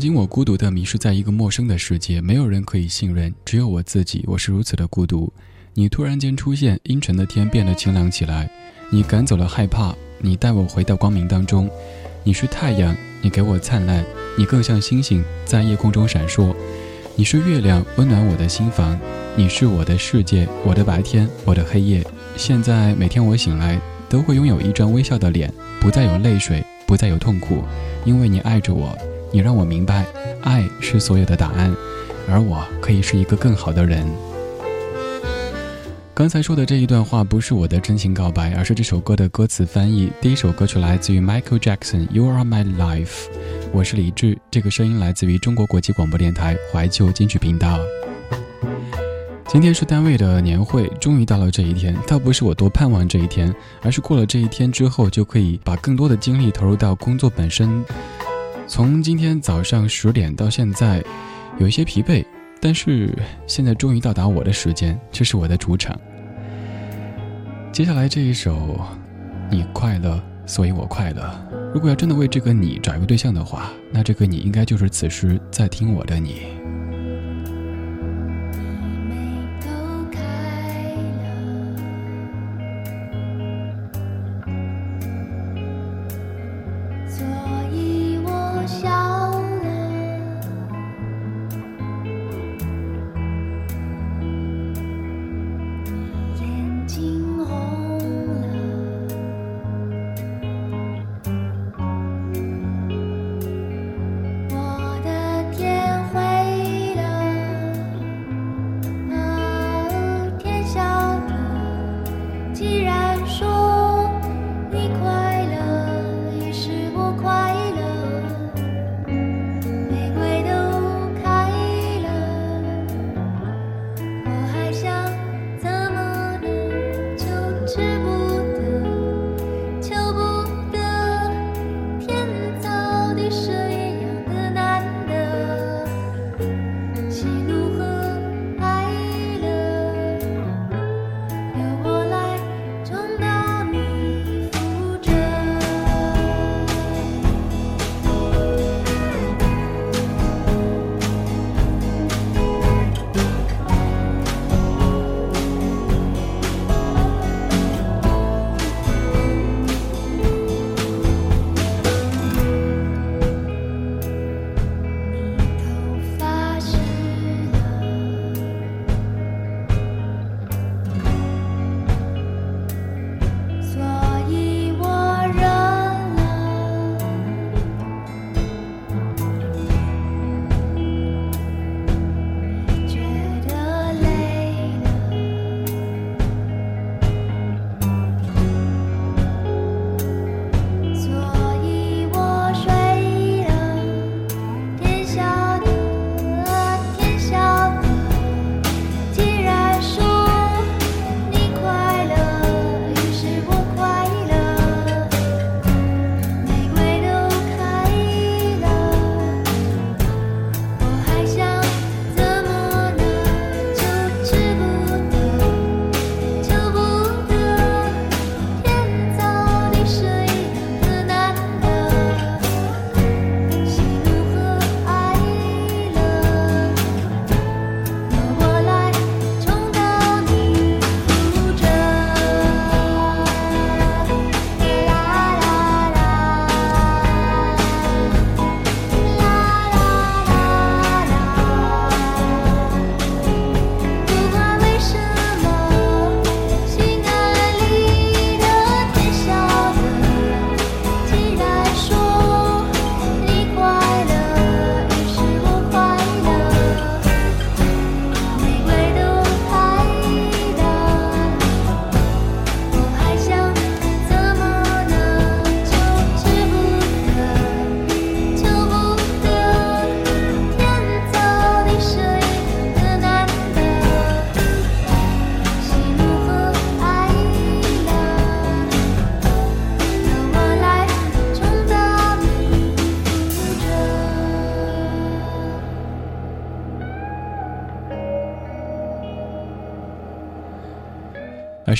经我孤独的迷失在一个陌生的世界，没有人可以信任，只有我自己。我是如此的孤独。你突然间出现，阴沉的天变得晴朗起来。你赶走了害怕，你带我回到光明当中。你是太阳，你给我灿烂，你更像星星在夜空中闪烁。你是月亮，温暖我的心房；你是我的世界，我的白天，我的黑夜。现在每天我醒来，都会拥有一张微笑的脸，不再有泪水，不再有痛苦，因为你爱着我，你让我明白，爱是所有的答案，而我可以是一个更好的人。刚才说的这一段话不是我的真情告白，而是这首歌的歌词翻译。第一首歌曲来自于 Michael Jackson，《You Are My Life》。我是李志，这个声音来自于中国国际广播电台怀旧金曲频道。今天是单位的年会，终于到了这一天。倒不是我多盼望这一天，而是过了这一天之后，就可以把更多的精力投入到工作本身。从今天早上十点到现在，有一些疲惫，但是现在终于到达我的时间，这是我的主场。接下来这一首，你快乐，所以我快乐。如果要真的为这个你找一个对象的话，那这个你应该就是此时在听我的你。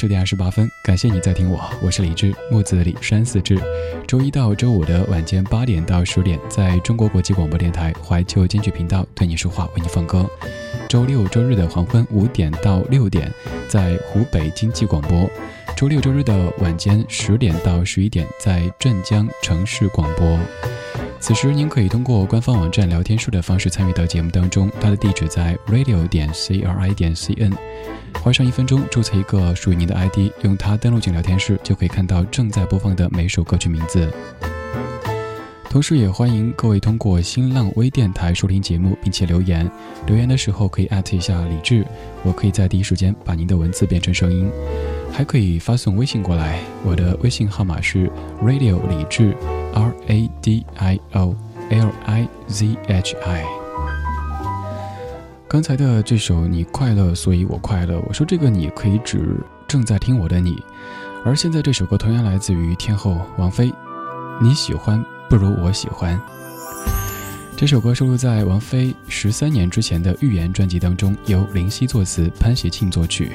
十点二十八分，感谢你在听我，我是李志，木子李，山四志。周一到周五的晚间八点到十点，在中国国际广播电台怀旧金曲频道对你说话，为你放歌。周六周日的黄昏五点到六点，在湖北经济广播。周六周日的晚间十点到十一点，在镇江城市广播。此时您可以通过官方网站聊天室的方式参与到节目当中，它的地址在 radio 点 c r i 点 c n。花上一分钟注册一个属于您的 ID，用它登录进聊天室，就可以看到正在播放的每首歌曲名字。同时，也欢迎各位通过新浪微电台收听节目，并且留言。留言的时候可以艾特一下李志，我可以在第一时间把您的文字变成声音。还可以发送微信过来，我的微信号码是 radio 李志 R A D I O L I Z H I。刚才的这首《你快乐，所以我快乐》，我说这个你可以指正在听我的你，而现在这首歌同样来自于天后王菲，你喜欢。不如我喜欢这首歌，收录在王菲十三年之前的《预言》专辑当中，由林夕作词，潘协庆作曲。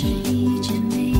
是一件美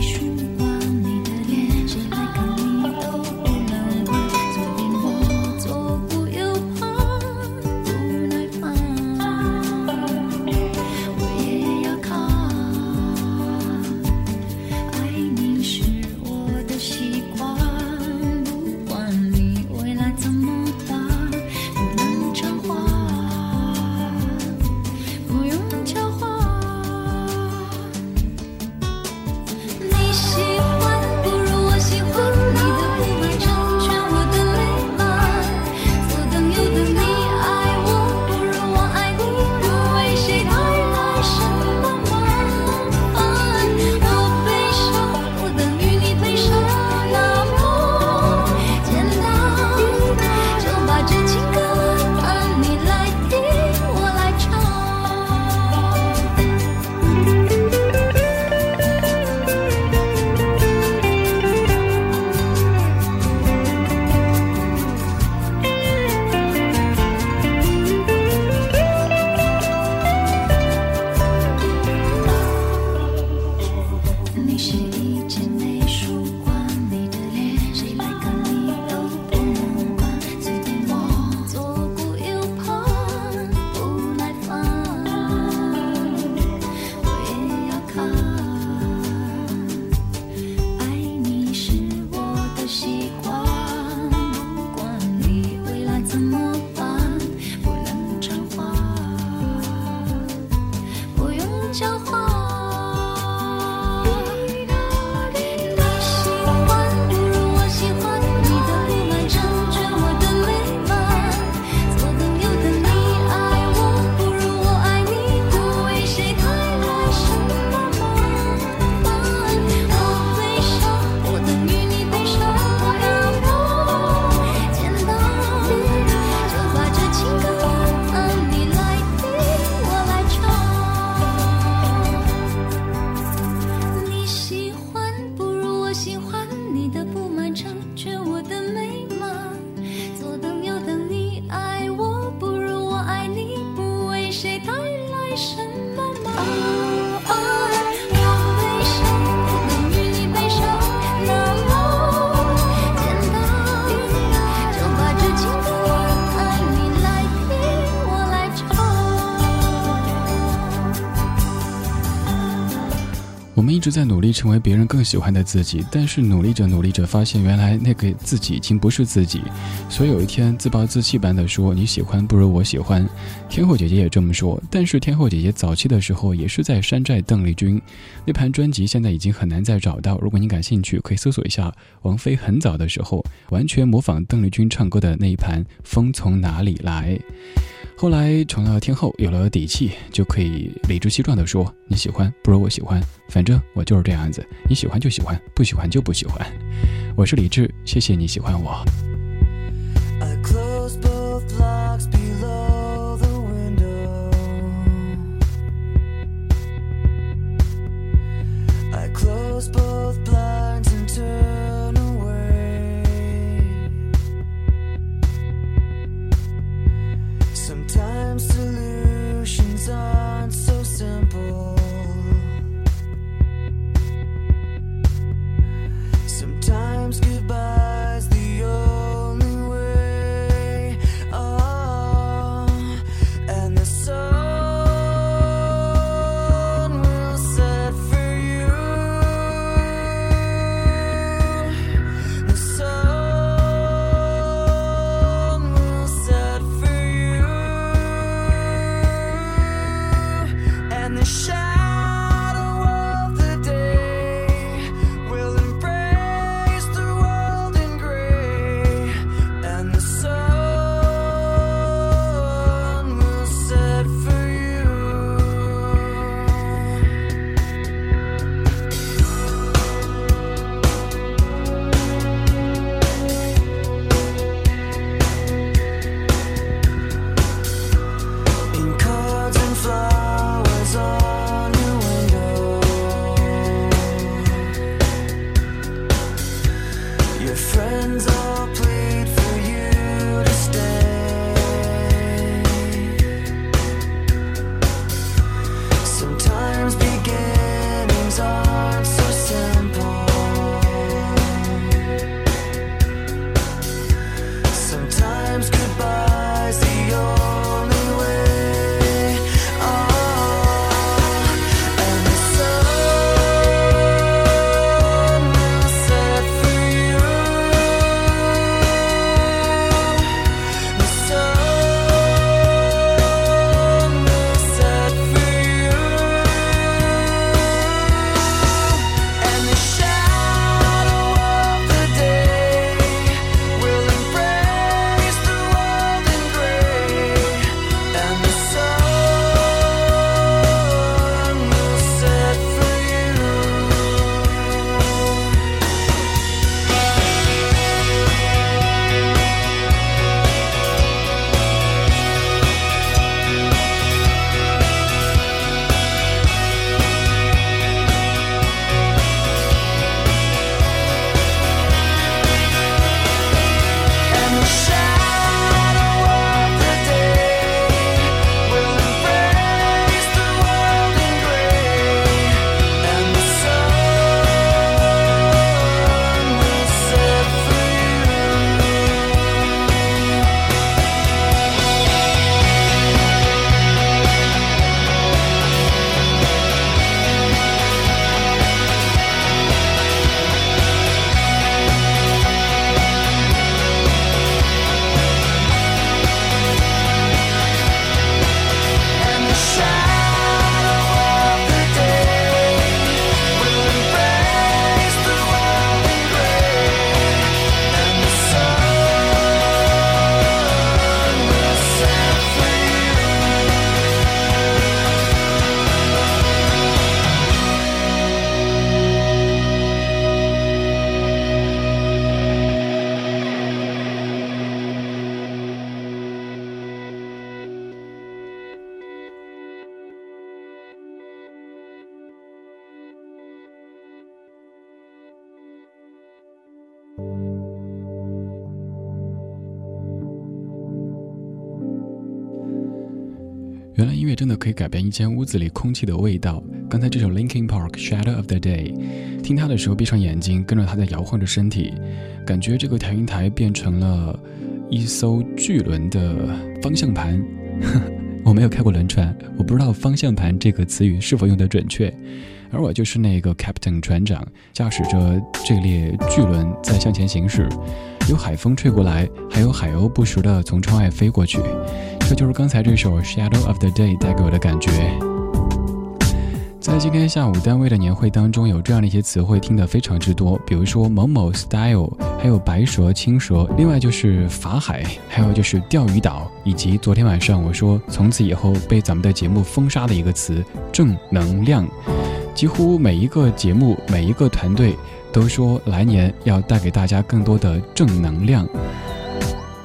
直在努力成为别人更喜欢的自己，但是努力着努力着，发现原来那个自己已经不是自己，所以有一天自暴自弃般的说：“你喜欢不如我喜欢。”天后姐姐也这么说，但是天后姐姐早期的时候也是在山寨邓丽君，那盘专辑现在已经很难再找到。如果你感兴趣，可以搜索一下王菲很早的时候完全模仿邓丽君唱歌的那一盘《风从哪里来》。后来成了天后，有了底气，就可以理直气壮地说：“你喜欢不如我喜欢，反正我就是这样子，你喜欢就喜欢，不喜欢就不喜欢。”我是李智，谢谢你喜欢我。I'm still 可以改变一间屋子里空气的味道。刚才这首 Linkin Park Shadow of the Day，听它的时候闭上眼睛，跟着它在摇晃着身体，感觉这个调音台变成了一艘巨轮的方向盘。我没有开过轮船，我不知道方向盘这个词语是否用得准确。而我就是那个 Captain 船长，驾驶着这列巨轮在向前行驶。有海风吹过来，还有海鸥不时地从窗外飞过去。这 就是刚才这首《Shadow of the Day》带给我的感觉。在今天下午单位的年会当中，有这样的一些词汇听得非常之多，比如说某某 style，还有白蛇、青蛇，另外就是法海，还有就是钓鱼岛，以及昨天晚上我说从此以后被咱们的节目封杀的一个词——正能量。几乎每一个节目、每一个团队都说来年要带给大家更多的正能量。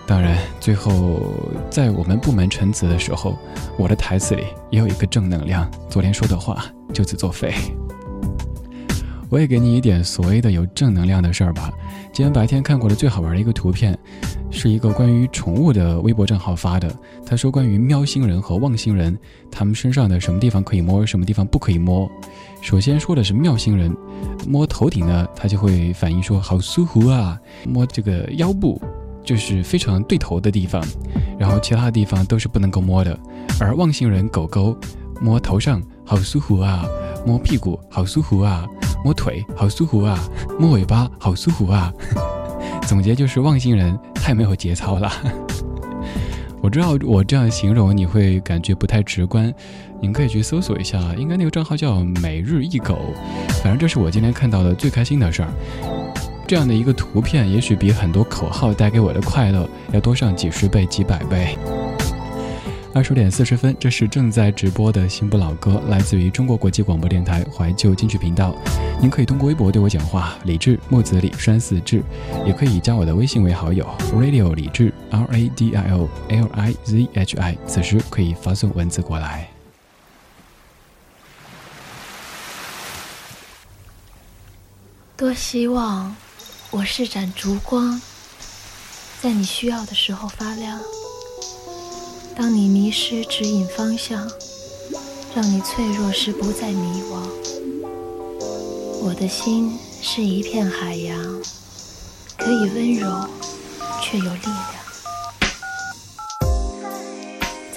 当然，最后在我们部门陈词的时候，我的台词里也有一个正能量。昨天说的话就此作废。我也给你一点所谓的有正能量的事儿吧。今天白天看过的最好玩的一个图片，是一个关于宠物的微博账号发的。他说关于喵星人和望星人，他们身上的什么地方可以摸，什么地方不可以摸。首先说的是喵星人，摸头顶呢，他就会反应说好舒服啊，摸这个腰部。就是非常对头的地方，然后其他的地方都是不能够摸的。而望星人狗狗摸头上好舒服啊，摸屁股好舒服啊，摸腿好舒服啊，摸尾巴好舒服啊。总结就是望星人太没有节操了。我知道我这样形容你会感觉不太直观，您可以去搜索一下，应该那个账号叫每日一狗，反正这是我今天看到的最开心的事儿。这样的一个图片，也许比很多口号带给我的快乐要多上几十倍、几百倍。二十点四十分，这是正在直播的新不老歌，来自于中国国际广播电台怀旧金曲频道。您可以通过微博对我讲话，李志木子李山寺志，也可以加我的微信为好友，radio 李志 R A D I O L I Z H I，此时可以发送文字过来。多希望我是盏烛光，在你需要的时候发亮。当你迷失指引方向，让你脆弱时不再迷惘。我的心是一片海洋，可以温柔，却有力量。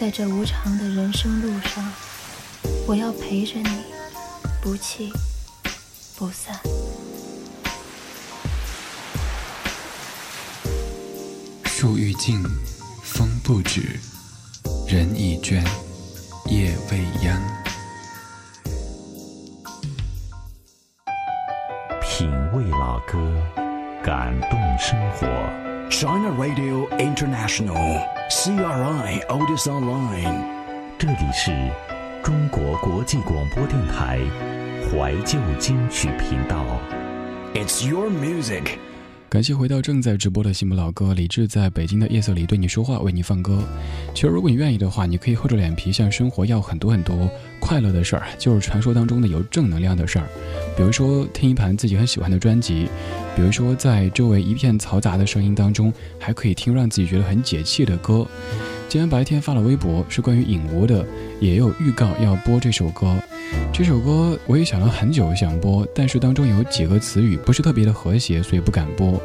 在这无常的人生路上，我要陪着你，不弃不散。树欲静，风不止，人已倦，夜未央。品味老歌，感动生活。China Radio International, CRI Otis Online. 这里是中国国际广播电台怀旧金曲频道。It's your music. 感谢回到正在直播的新不老哥，李志在北京的夜色里对你说话，为你放歌。其实如果你愿意的话，你可以厚着脸皮向生活要很多很多快乐的事儿，就是传说当中的有正能量的事儿。比如说听一盘自己很喜欢的专辑，比如说在周围一片嘈杂的声音当中，还可以听让自己觉得很解气的歌。今天白天发了微博，是关于影无的，也有预告要播这首歌。这首歌我也想了很久想播，但是当中有几个词语不是特别的和谐，所以不敢播。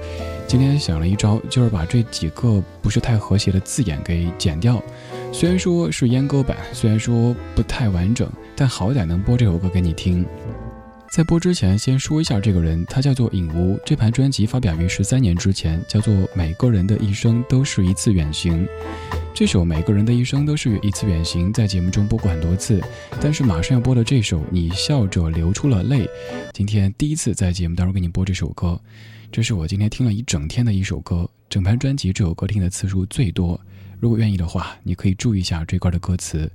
今天想了一招，就是把这几个不是太和谐的字眼给剪掉。虽然说是阉割版，虽然说不太完整，但好歹能播这首歌给你听。在播之前，先说一下这个人，他叫做影无。这盘专辑发表于十三年之前，叫做《每个人的一生都是一次远行》。这首《每个人的一生都是一次远行》在节目中播过很多次，但是马上要播的这首《你笑着流出了泪》，今天第一次在节目当中给你播这首歌。这是我今天听了一整天的一首歌，整盘专辑这首歌听的次数最多。如果愿意的话，你可以注意一下这歌的歌词。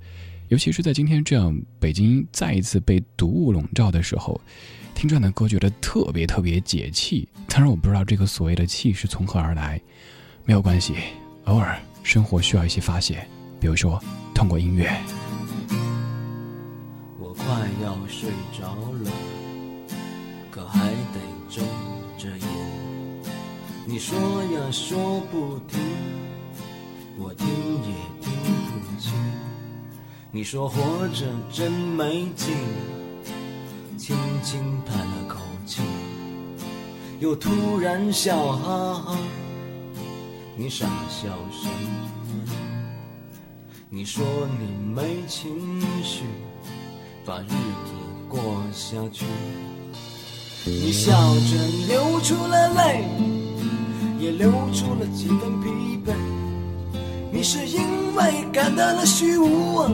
尤其是在今天这样北京再一次被毒雾笼罩的时候，听这样的歌觉得特别特别解气。当然，我不知道这个所谓的气是从何而来，没有关系，偶尔生活需要一些发泄，比如说通过音乐。我快要睡着了，可还得睁着眼。你说呀说不停，我听也听不清。你说活着真没劲，轻轻叹了口气，又突然笑哈哈。你傻笑什么？你说你没情绪，把日子过下去。你笑着流出了泪，也流出了几分疲惫。你是因为感到了虚无啊，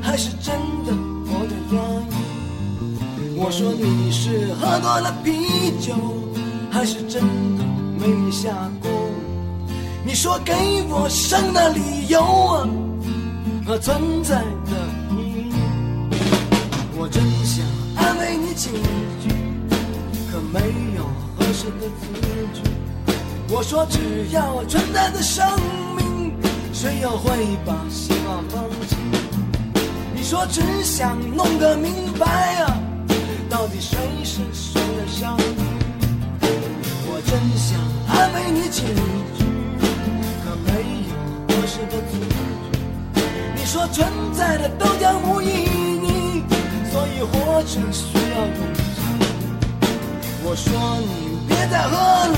还是真的活得压抑？我说你是喝多了啤酒，还是真的没你下锅？你说给我生的理由啊，和存在的意义。我真想安慰你几句，可没有合适的字句。我说只要存在的生命，谁又会把希望放弃？你说只想弄个明白啊，到底谁是谁的上帝？我真想安慰你几句，可没有合适的字句。你说存在的都将无意义，所以活着需要勇气。我说你别再喝了，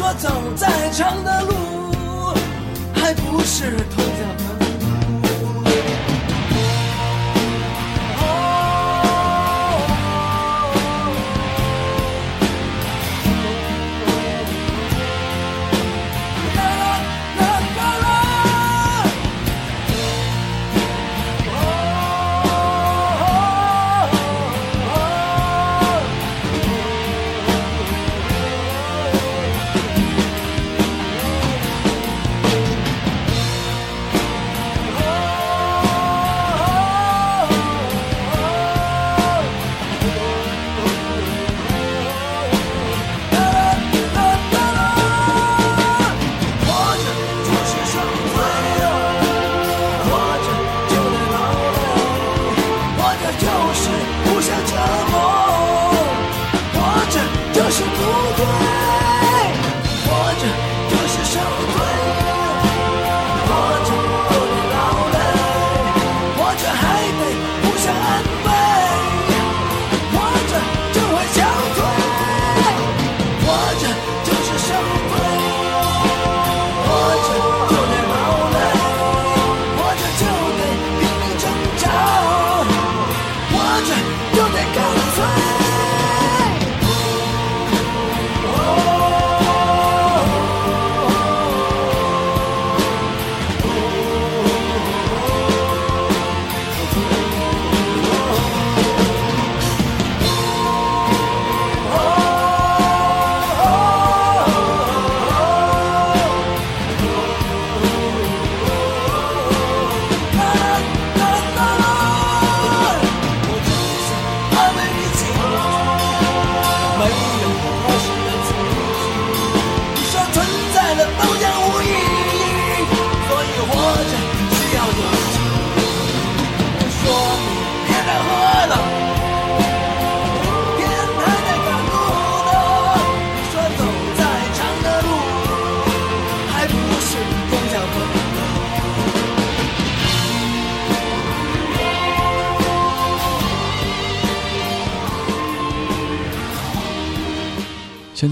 说走再长的路，还不是头条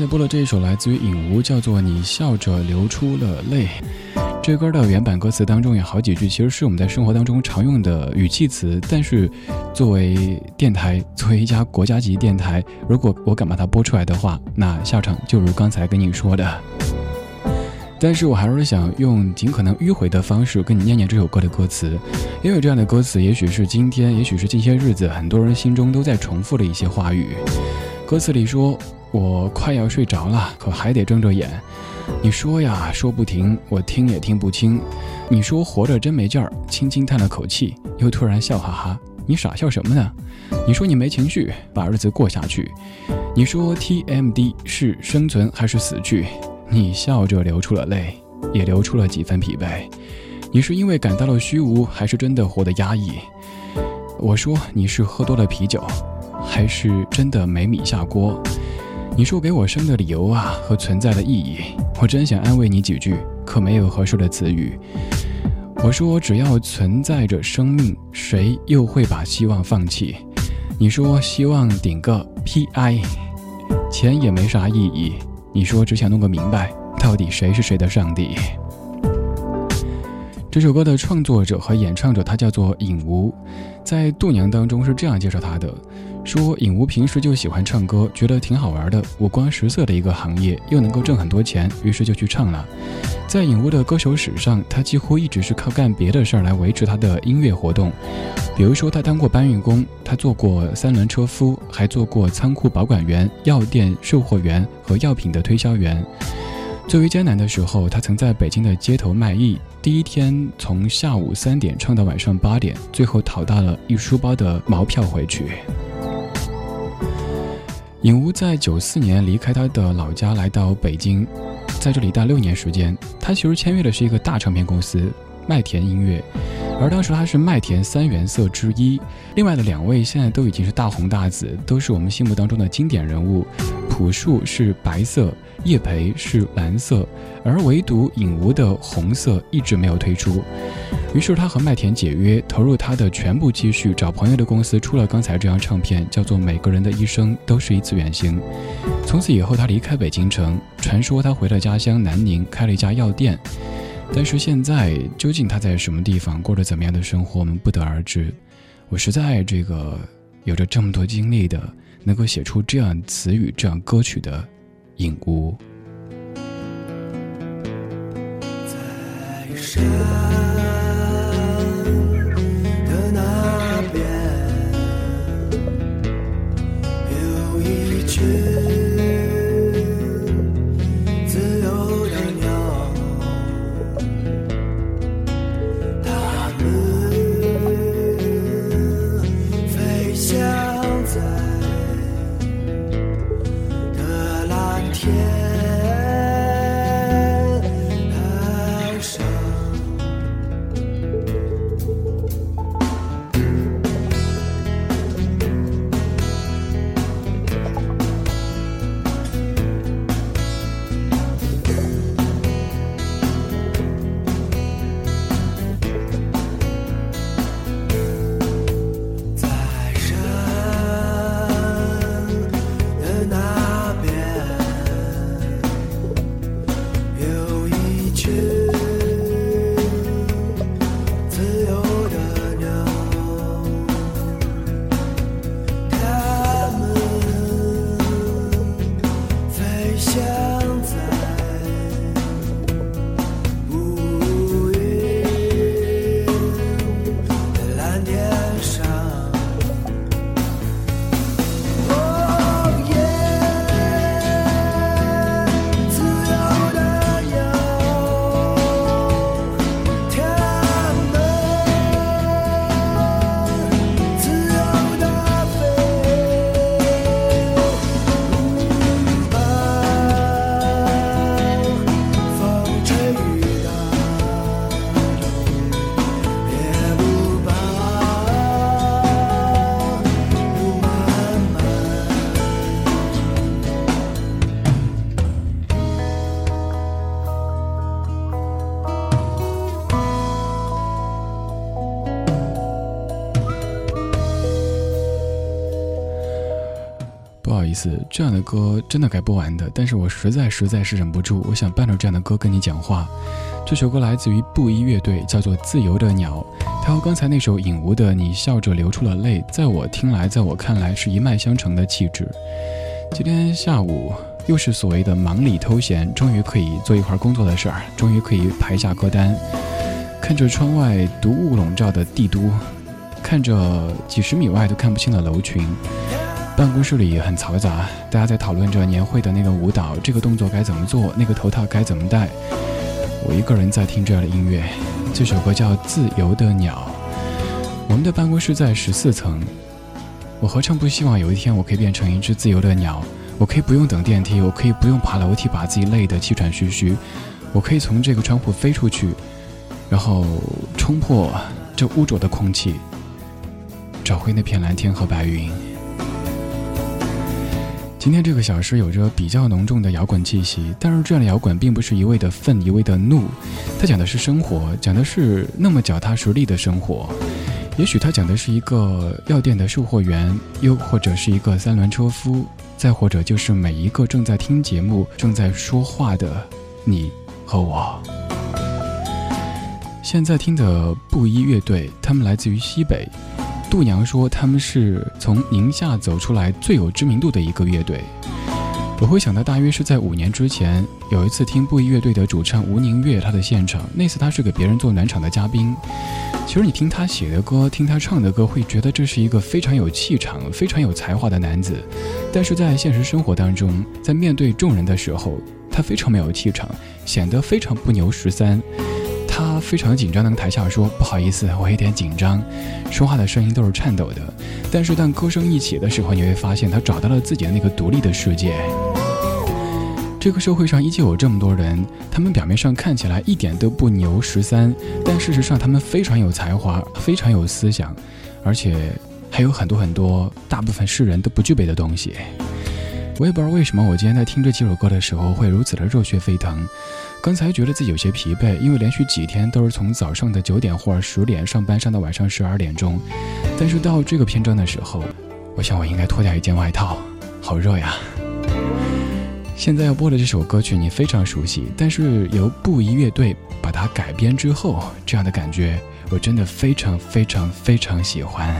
播了这一首来自于影无，叫做《你笑着流出了泪》。这歌的原版歌词当中有好几句，其实是我们在生活当中常用的语气词，但是作为电台，作为一家国家级电台，如果我敢把它播出来的话，那下场就如刚才跟你说的。但是我还是想用尽可能迂回的方式跟你念念这首歌的歌词，因为这样的歌词，也许是今天，也许是近些日子很多人心中都在重复的一些话语。歌词里说：“我快要睡着了，可还得睁着眼。”你说呀，说不停，我听也听不清。你说活着真没劲儿，轻轻叹了口气，又突然笑哈哈。你傻笑什么呢？你说你没情绪，把日子过下去。你说 TMD 是生存还是死去？你笑着流出了泪，也流出了几分疲惫。你是因为感到了虚无，还是真的活得压抑？我说你是喝多了啤酒，还是真的没米下锅？你说给我生的理由啊和存在的意义，我真想安慰你几句，可没有合适的词语。我说只要存在着生命，谁又会把希望放弃？你说希望顶个 PI，钱也没啥意义。你说只想弄个明白，到底谁是谁的上帝？这首歌的创作者和演唱者他叫做尹无，在度娘当中是这样介绍他的：说影无平时就喜欢唱歌，觉得挺好玩的，五光十色的一个行业，又能够挣很多钱，于是就去唱了。在影无的歌手史上，他几乎一直是靠干别的事儿来维持他的音乐活动，比如说他当过搬运工，他做过三轮车夫，还做过仓库保管员、药店售货员和药品的推销员。最为艰难的时候，他曾在北京的街头卖艺，第一天从下午三点唱到晚上八点，最后讨到了一书包的毛票回去。尹吾在九四年离开他的老家，来到北京，在这里待六年时间。他其实签约的是一个大唱片公司麦田音乐，而当时他是麦田三原色之一。另外的两位现在都已经是大红大紫，都是我们心目当中的经典人物。朴树是白色。叶培是蓝色，而唯独尹无的红色一直没有推出。于是他和麦田解约，投入他的全部积蓄，找朋友的公司出了刚才这张唱片，叫做《每个人的一生都是一次远行》。从此以后，他离开北京城，传说他回了家乡南宁，开了一家药店。但是现在，究竟他在什么地方，过着怎么样的生活，我们不得而知。我实在这个有着这么多经历的，能够写出这样词语、这样歌曲的。影屋。在山思，这样的歌真的该播完的，但是我实在实在是忍不住，我想伴着这样的歌跟你讲话。这首歌来自于布衣乐队，叫做《自由的鸟》，它和刚才那首尹吾的《你笑着流出了泪》，在我听来，在我看来是一脉相承的气质。今天下午又是所谓的忙里偷闲，终于可以做一块工作的事儿，终于可以排下歌单，看着窗外毒雾笼罩的帝都，看着几十米外都看不清的楼群。办公室里很嘈杂，大家在讨论着年会的那个舞蹈，这个动作该怎么做，那个头套该怎么戴。我一个人在听这样的音乐，这首歌叫《自由的鸟》。我们的办公室在十四层，我何尝不希望有一天我可以变成一只自由的鸟？我可以不用等电梯，我可以不用爬楼梯把自己累得气喘吁吁，我可以从这个窗户飞出去，然后冲破这污浊的空气，找回那片蓝天和白云。今天这个小时有着比较浓重的摇滚气息，但是这样的摇滚并不是一味的愤，一味的怒，它讲的是生活，讲的是那么脚踏实地的生活。也许它讲的是一个药店的售货员，又或者是一个三轮车夫，再或者就是每一个正在听节目、正在说话的你和我。现在听的布衣乐队，他们来自于西北。度娘说他们是从宁夏走出来最有知名度的一个乐队。我会想到，大约是在五年之前，有一次听布衣乐队的主唱吴宁月他的现场，那次他是给别人做暖场的嘉宾。其实你听他写的歌，听他唱的歌，会觉得这是一个非常有气场、非常有才华的男子。但是在现实生活当中，在面对众人的时候，他非常没有气场，显得非常不牛十三。他非常紧张的跟台下说：“不好意思，我有点紧张，说话的声音都是颤抖的。”但是当歌声一起的时候，你会发现他找到了自己的那个独立的世界。这个社会上依旧有这么多人，他们表面上看起来一点都不牛十三，但事实上他们非常有才华，非常有思想，而且还有很多很多大部分世人都不具备的东西。我也不知道为什么，我今天在听这几首歌的时候会如此的热血沸腾。刚才觉得自己有些疲惫，因为连续几天都是从早上的九点或者十点上班，上到晚上十二点钟。但是到这个篇章的时候，我想我应该脱掉一件外套，好热呀。现在要播的这首歌曲你非常熟悉，但是由布衣乐队把它改编之后，这样的感觉我真的非常非常非常喜欢。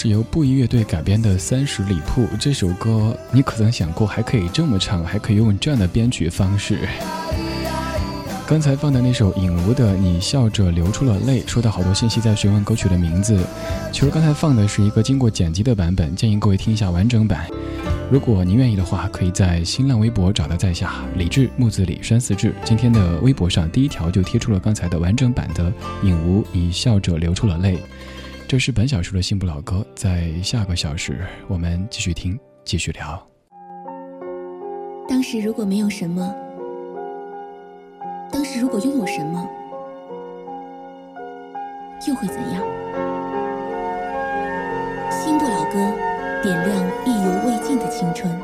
是由布衣乐队改编的《三十里铺》这首歌，你可曾想过还可以这么唱，还可以用这样的编曲方式？刚才放的那首尹吾的《你笑着流出了泪》，收到好多信息在询问歌曲的名字。其实刚才放的是一个经过剪辑的版本，建议各位听一下完整版。如果您愿意的话，可以在新浪微博找到在下李志木子李山四志。今天的微博上第一条就贴出了刚才的完整版的尹吾《你笑着流出了泪》。这是本小时的新不老歌，在下个小时我们继续听，继续聊。当时如果没有什么，当时如果拥有什么，又会怎样？新不老歌，点亮意犹未尽的青春。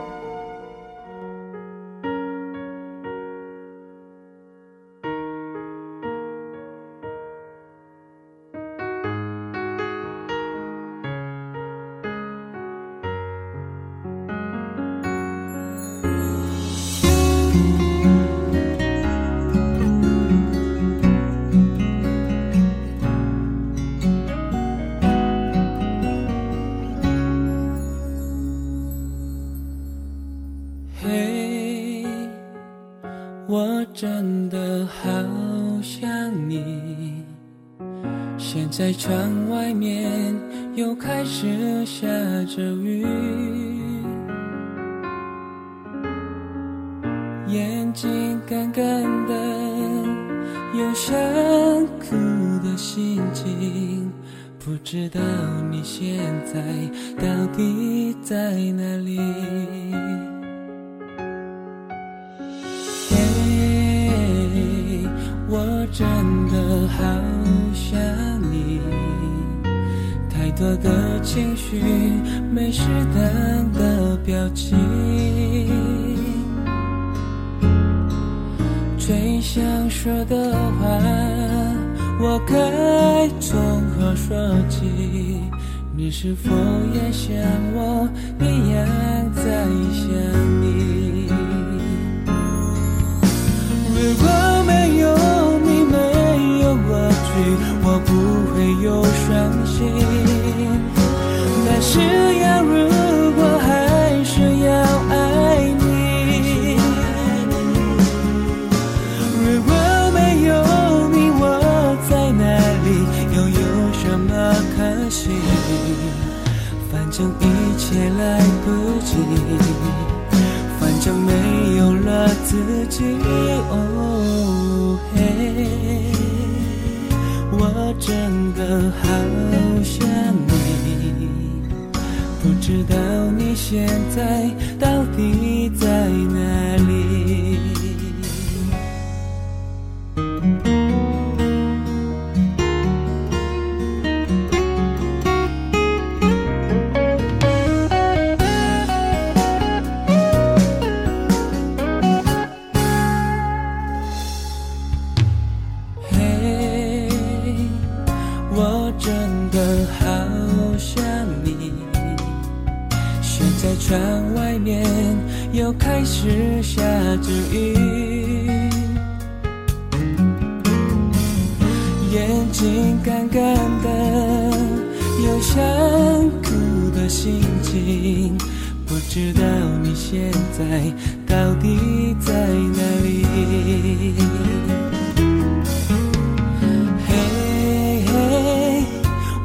窗外面又开始下着雨，眼睛干干的，有想哭的心情。不知道你现在你是否也像我？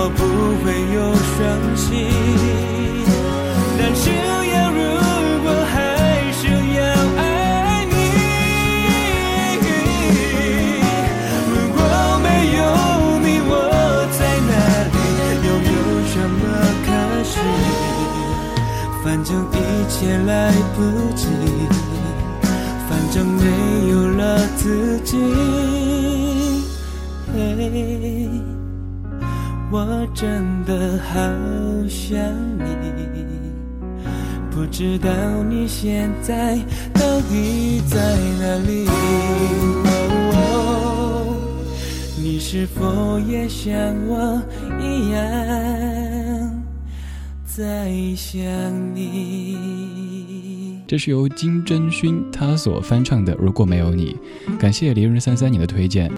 我不会有伤心。但是要如果还是要爱你，如果没有你，我在哪里，又有什么可惜？反正一切来不及。反正没有了自己，嘿，我真的好想你，不知道你现在到底在哪里？你是否也像我一样在想你？这是由金桢勋他所翻唱的《如果没有你》，感谢离人三三你的推荐。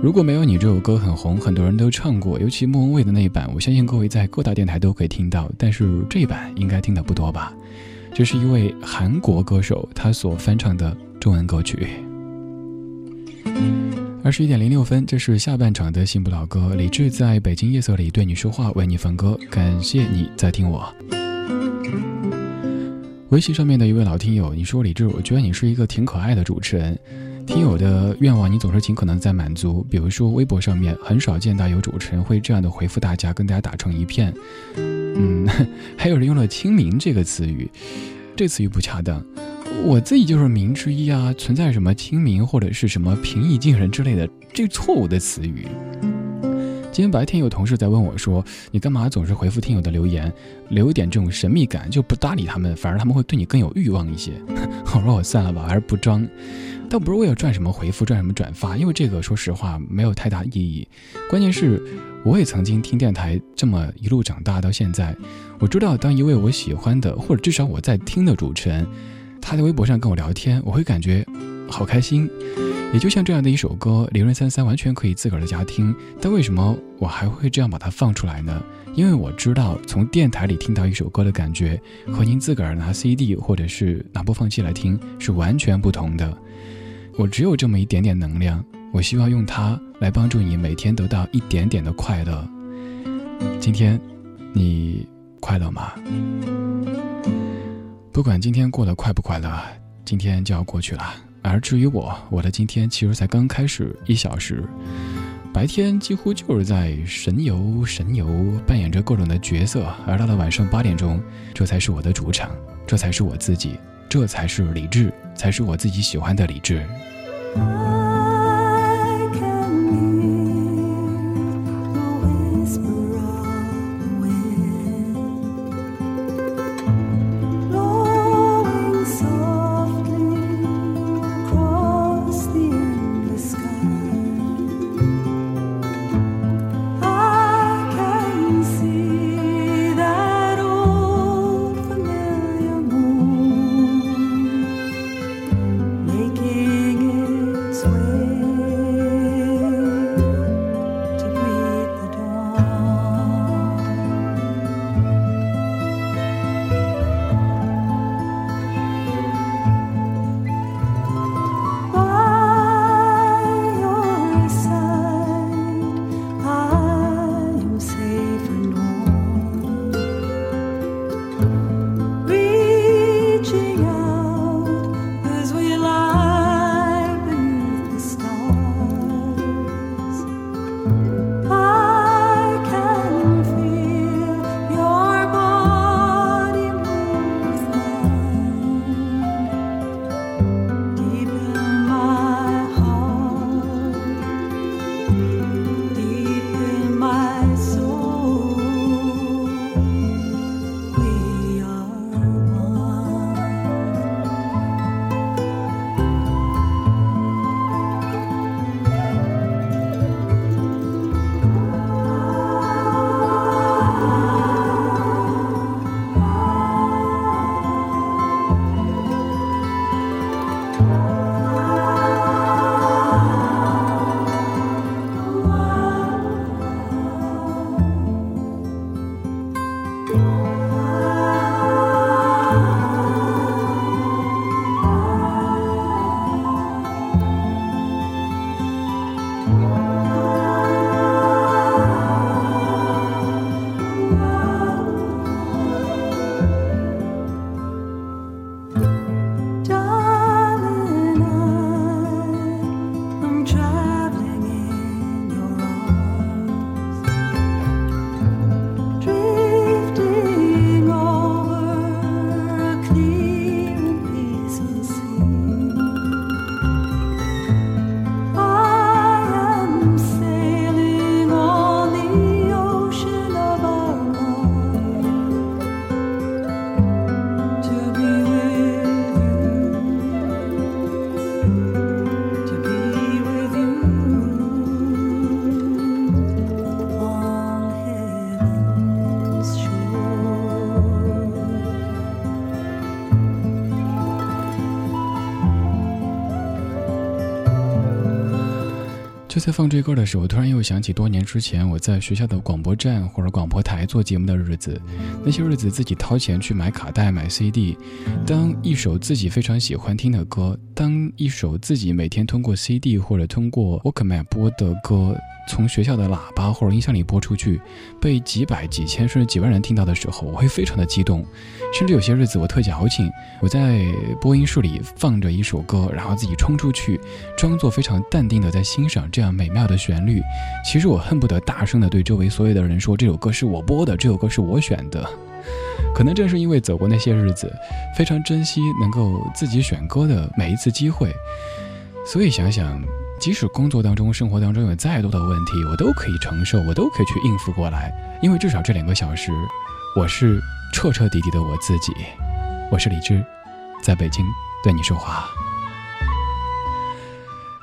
如果没有你这首歌很红，很多人都唱过，尤其莫文蔚的那一版，我相信各位在各大电台都可以听到。但是这一版应该听的不多吧？这是一位韩国歌手他所翻唱的中文歌曲。二十一点零六分，这是下半场的幸福老歌，李志在北京夜色里对你说话，为你放歌，感谢你在听我。微信上面的一位老听友，你说李志，我觉得你是一个挺可爱的主持人。听友的愿望，你总是尽可能在满足。比如说微博上面，很少见到有主持人会这样的回复大家，跟大家打成一片。嗯，还有人用了“亲民”这个词语，这词语不恰当。我自己就是民之一啊，存在什么亲民或者是什么平易近人之类的这错误的词语。今天白天有同事在问我说：“你干嘛总是回复听友的留言，留一点这种神秘感，就不搭理他们，反而他们会对你更有欲望一些？” 我说：“我算了吧，还是不装。”倒不是为了赚什么回复、赚什么转发，因为这个说实话没有太大意义。关键是，我也曾经听电台这么一路长大到现在，我知道当一位我喜欢的或者至少我在听的主持人，他在微博上跟我聊天，我会感觉好开心。也就像这样的一首歌，零零三三完全可以自个儿在家听，但为什么我还会这样把它放出来呢？因为我知道，从电台里听到一首歌的感觉，和您自个儿拿 CD 或者是拿播放器来听是完全不同的。我只有这么一点点能量，我希望用它来帮助你每天得到一点点的快乐。今天，你快乐吗？不管今天过得快不快乐，今天就要过去了。而至于我，我的今天其实才刚开始一小时，白天几乎就是在神游神游，扮演着各种的角色，而到了晚上八点钟，这才是我的主场，这才是我自己，这才是理智，才是我自己喜欢的理智。啊这歌的时候，突然又想起多年之前我在学校的广播站或者广播台做节目的日子。那些日子，自己掏钱去买卡带、买 CD。当一首自己非常喜欢听的歌，当一首自己每天通过 CD 或者通过 Walkman 播的歌。从学校的喇叭或者音箱里播出去，被几百、几千甚至几万人听到的时候，我会非常的激动。甚至有些日子，我特矫情，我在播音室里放着一首歌，然后自己冲出去，装作非常淡定的在欣赏这样美妙的旋律。其实我恨不得大声的对周围所有的人说：“这首歌是我播的，这首歌是我选的。”可能正是因为走过那些日子，非常珍惜能够自己选歌的每一次机会，所以想想。即使工作当中、生活当中有再多的问题，我都可以承受，我都可以去应付过来。因为至少这两个小时，我是彻彻底底的我自己。我是李志，在北京对你说话。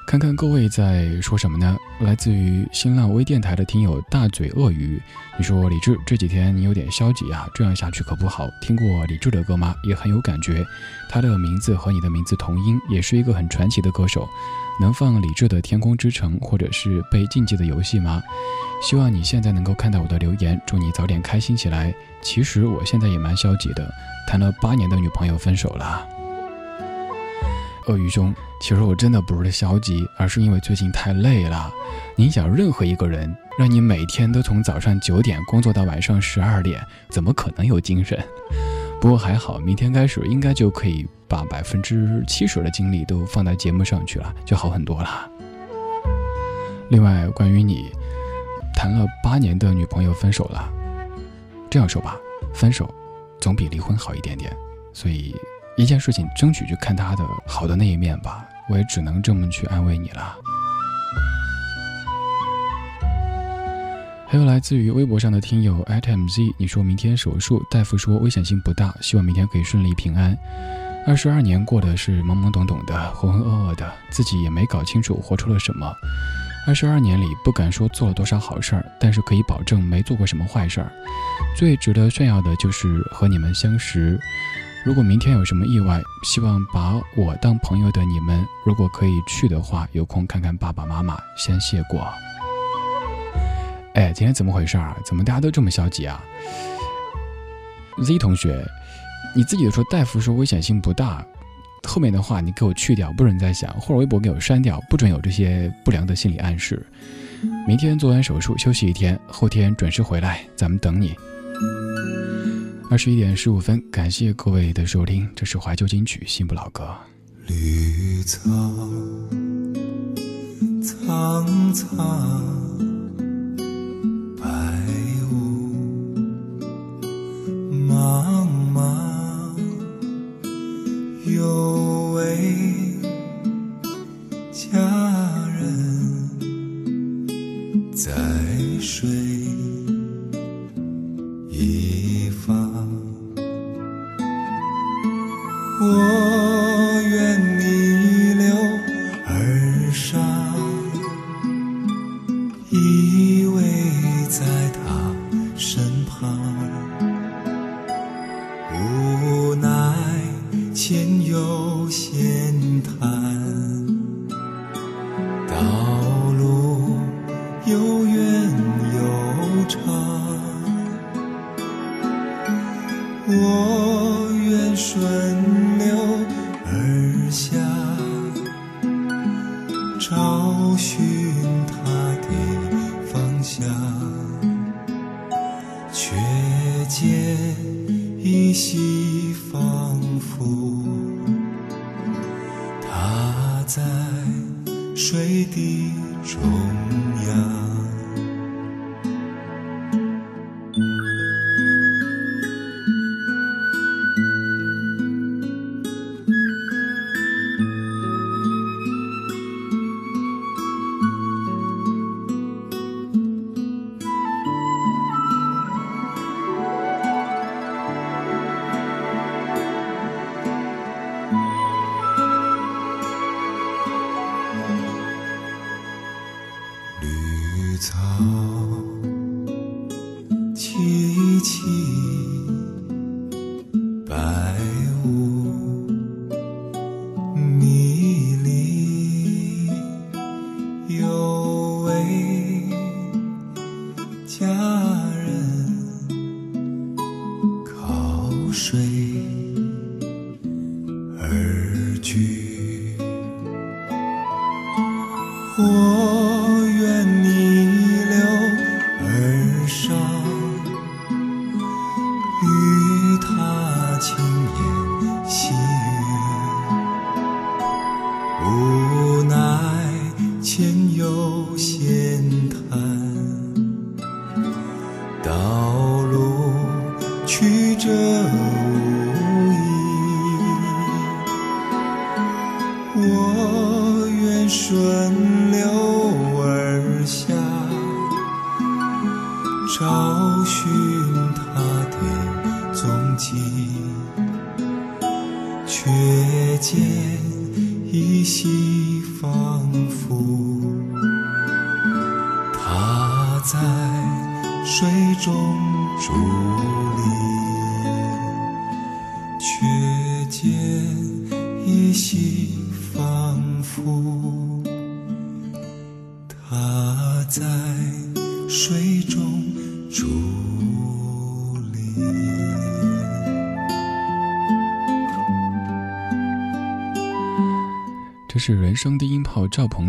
看看各位在说什么呢？来自于新浪微电台的听友大嘴鳄鱼，你说李志这几天你有点消极啊，这样下去可不好。听过李志的歌吗？也很有感觉。他的名字和你的名字同音，也是一个很传奇的歌手。能放李志的《天空之城》或者是《被禁忌的游戏》吗？希望你现在能够看到我的留言，祝你早点开心起来。其实我现在也蛮消极的，谈了八年的女朋友分手了。鳄鱼兄，其实我真的不是消极，而是因为最近太累了。你想，任何一个人让你每天都从早上九点工作到晚上十二点，怎么可能有精神？不过还好，明天开始应该就可以把百分之七十的精力都放在节目上去了，就好很多了。另外，关于你谈了八年的女朋友分手了，这样说吧，分手总比离婚好一点点。所以一件事情，争取去看他的好的那一面吧。我也只能这么去安慰你了。还有来自于微博上的听友 atmz，你说明天手术，大夫说危险性不大，希望明天可以顺利平安。二十二年过的是懵懵懂懂的，浑浑噩噩的，自己也没搞清楚活出了什么。二十二年里，不敢说做了多少好事儿，但是可以保证没做过什么坏事儿。最值得炫耀的就是和你们相识。如果明天有什么意外，希望把我当朋友的你们，如果可以去的话，有空看看爸爸妈妈，先谢过。哎，今天怎么回事啊？怎么大家都这么消极啊？Z 同学，你自己都说大夫说危险性不大，后面的话你给我去掉，不准再想，或者微博给我删掉，不准有这些不良的心理暗示。明天做完手术休息一天，后天准时回来，咱们等你。二十一点十五分，感谢各位的收听，这是怀旧金曲新不老歌。绿草苍苍。白雾茫茫，有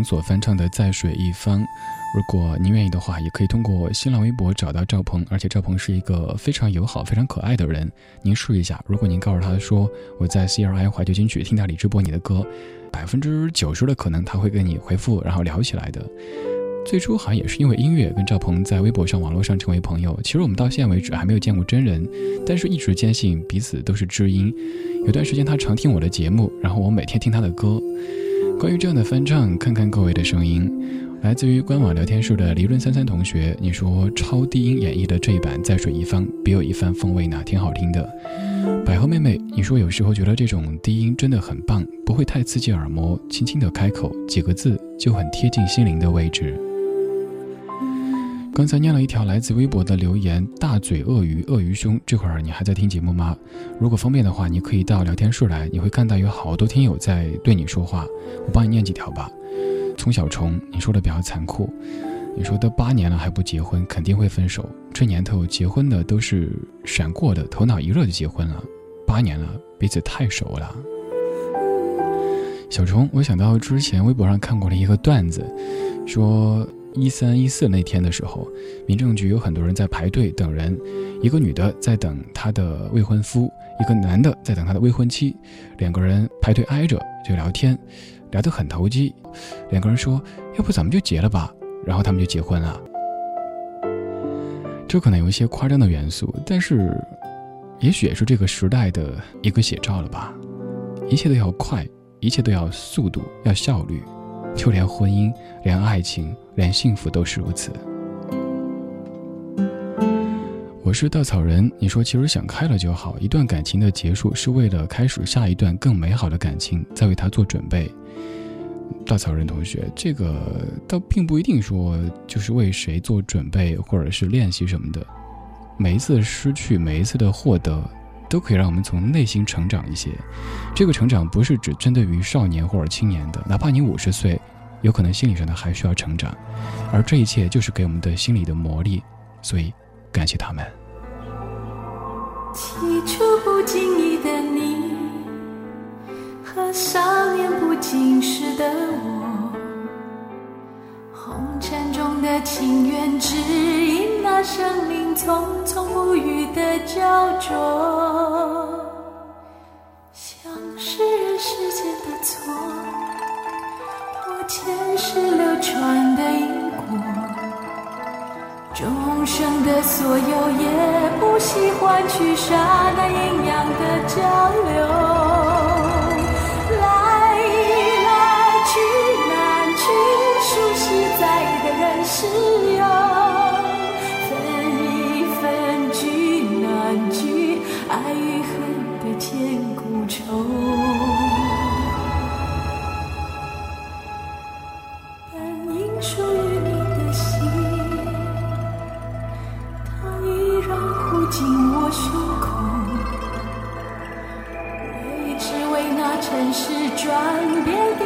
所翻唱的《在水一方》。如果您愿意的话，也可以通过新浪微博找到赵鹏，而且赵鹏是一个非常友好、非常可爱的人。您试一下，如果您告诉他说我在 CRI 怀旧金曲听到李志播你的歌，百分之九十的可能他会跟你回复，然后聊起来的。最初好像也是因为音乐跟赵鹏在微博上、网络上成为朋友。其实我们到现在为止还没有见过真人，但是一直坚信彼此都是知音。有段时间他常听我的节目，然后我每天听他的歌。关于这样的翻唱，看看各位的声音，来自于官网聊天室的黎润三三同学，你说超低音演绎的这一版《在水一方》别有一番风味呢，挺好听的。百合妹妹，你说有时候觉得这种低音真的很棒，不会太刺激耳膜，轻轻的开口几个字就很贴近心灵的位置。刚才念了一条来自微博的留言：“大嘴鳄鱼，鳄鱼兄，这会儿你还在听节目吗？如果方便的话，你可以到聊天室来，你会看到有好多听友在对你说话。我帮你念几条吧。从小虫，你说的比较残酷，你说都八年了还不结婚，肯定会分手。这年头结婚的都是闪过的，头脑一热就结婚了。八年了，彼此太熟了。小虫，我想到之前微博上看过了一个段子，说。一三一四那天的时候，民政局有很多人在排队等人，一个女的在等她的未婚夫，一个男的在等他的未婚妻，两个人排队挨着就聊天，聊得很投机。两个人说：“要不咱们就结了吧？”然后他们就结婚了。这可能有一些夸张的元素，但是也许也是这个时代的一个写照了吧。一切都要快，一切都要速度，要效率。就连婚姻，连爱情，连幸福都是如此。我是稻草人，你说其实想开了就好。一段感情的结束是为了开始下一段更美好的感情，在为他做准备。稻草人同学，这个倒并不一定说就是为谁做准备，或者是练习什么的。每一次失去，每一次的获得。都可以让我们从内心成长一些。这个成长不是只针对于少年或者青年的，哪怕你五十岁，有可能心理上的还需要成长。而这一切就是给我们的心理的磨砺，所以感谢他们。起初不经意的你，和少年不经事的我，红尘中的情缘，只因那生命匆匆不语的焦灼，像是人世间的错，或前世流传的因果。众生的所有也不惜换取刹那阴阳的交流，是有，分一分聚难聚，爱与恨的千古愁。本应属于你的心。它依然护紧我胸口，为只为那尘世转变的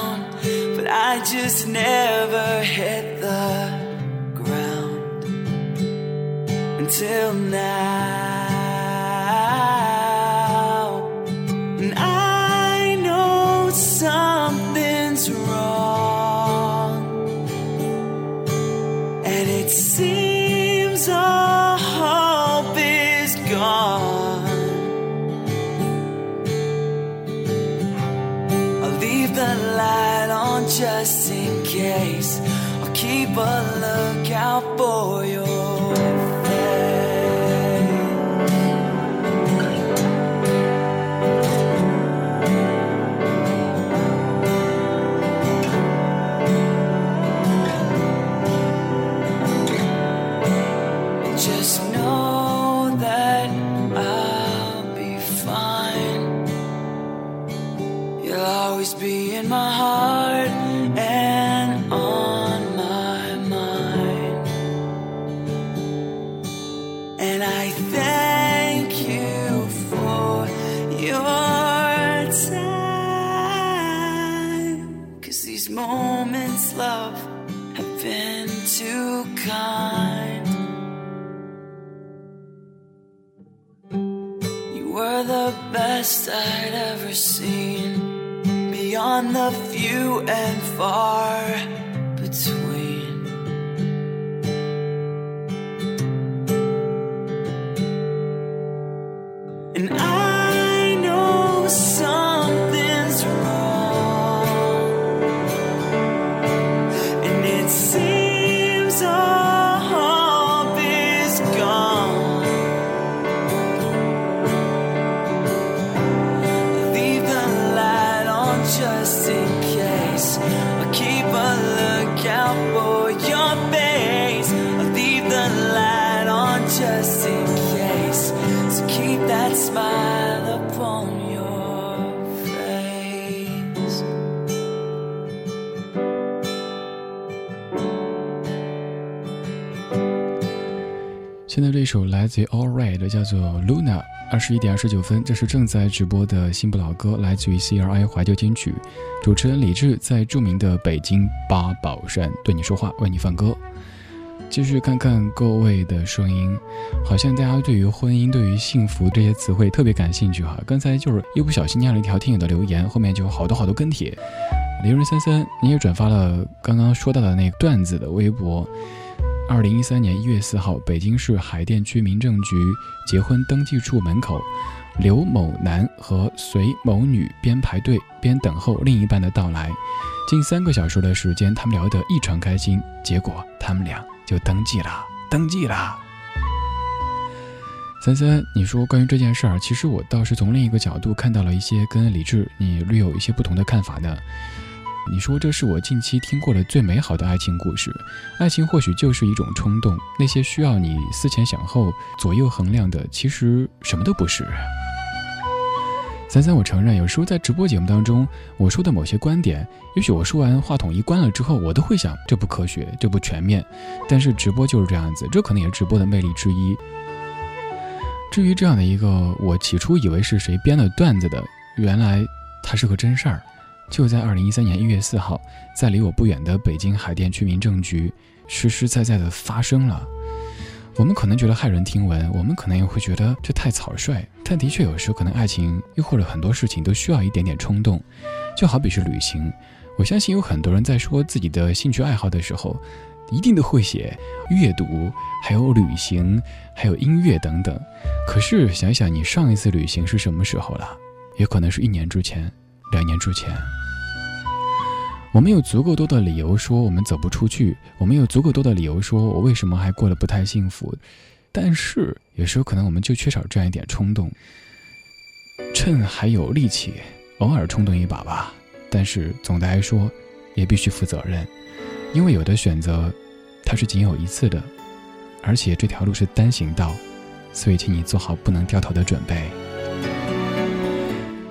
down, but I just never hit the ground until now. but on the few and far. 现在这首来自于 all right 的叫做 luna 二十一点二十九分这是正在直播的新不老歌来自于 cri 怀旧金曲主持人李志在著名的北京八宝山对你说话为你放歌。继续看看各位的声音好像大家对于婚姻对于幸福这些词汇特别感兴趣哈。刚才就是一不小心念了一条听友的留言后面就有好多好多跟帖。李润森森你也转发了刚刚说到的那个段子的微博。二零一三年一月四号，北京市海淀区民政局结婚登记处门口，刘某男和隋某女边排队边等候另一半的到来。近三个小时的时间，他们聊得异常开心。结果他们俩就登记了，登记了。三三，你说关于这件事儿，其实我倒是从另一个角度看到了一些跟李智你略有一些不同的看法的。你说这是我近期听过的最美好的爱情故事。爱情或许就是一种冲动，那些需要你思前想后、左右衡量的，其实什么都不是。三三，我承认，有时候在直播节目当中，我说的某些观点，也许我说完话筒一关了之后，我都会想这不科学，这不全面。但是直播就是这样子，这可能也是直播的魅力之一。至于这样的一个我起初以为是谁编的段子的，原来它是个真事儿，就在二零一三年一月四号，在离我不远的北京海淀区民政局，实实在在的发生了。我们可能觉得骇人听闻，我们可能也会觉得这太草率，但的确有时候可能爱情又或者很多事情都需要一点点冲动，就好比是旅行。我相信有很多人在说自己的兴趣爱好的时候，一定都会写阅读，还有旅行，还有音乐等等。可是想想你上一次旅行是什么时候了？也可能是一年之前，两年之前。我们有足够多的理由说我们走不出去，我们有足够多的理由说我为什么还过得不太幸福，但是有时候可能我们就缺少这样一点冲动。趁还有力气，偶尔冲动一把吧。但是总的来说，也必须负责任，因为有的选择它是仅有一次的，而且这条路是单行道，所以请你做好不能掉头的准备。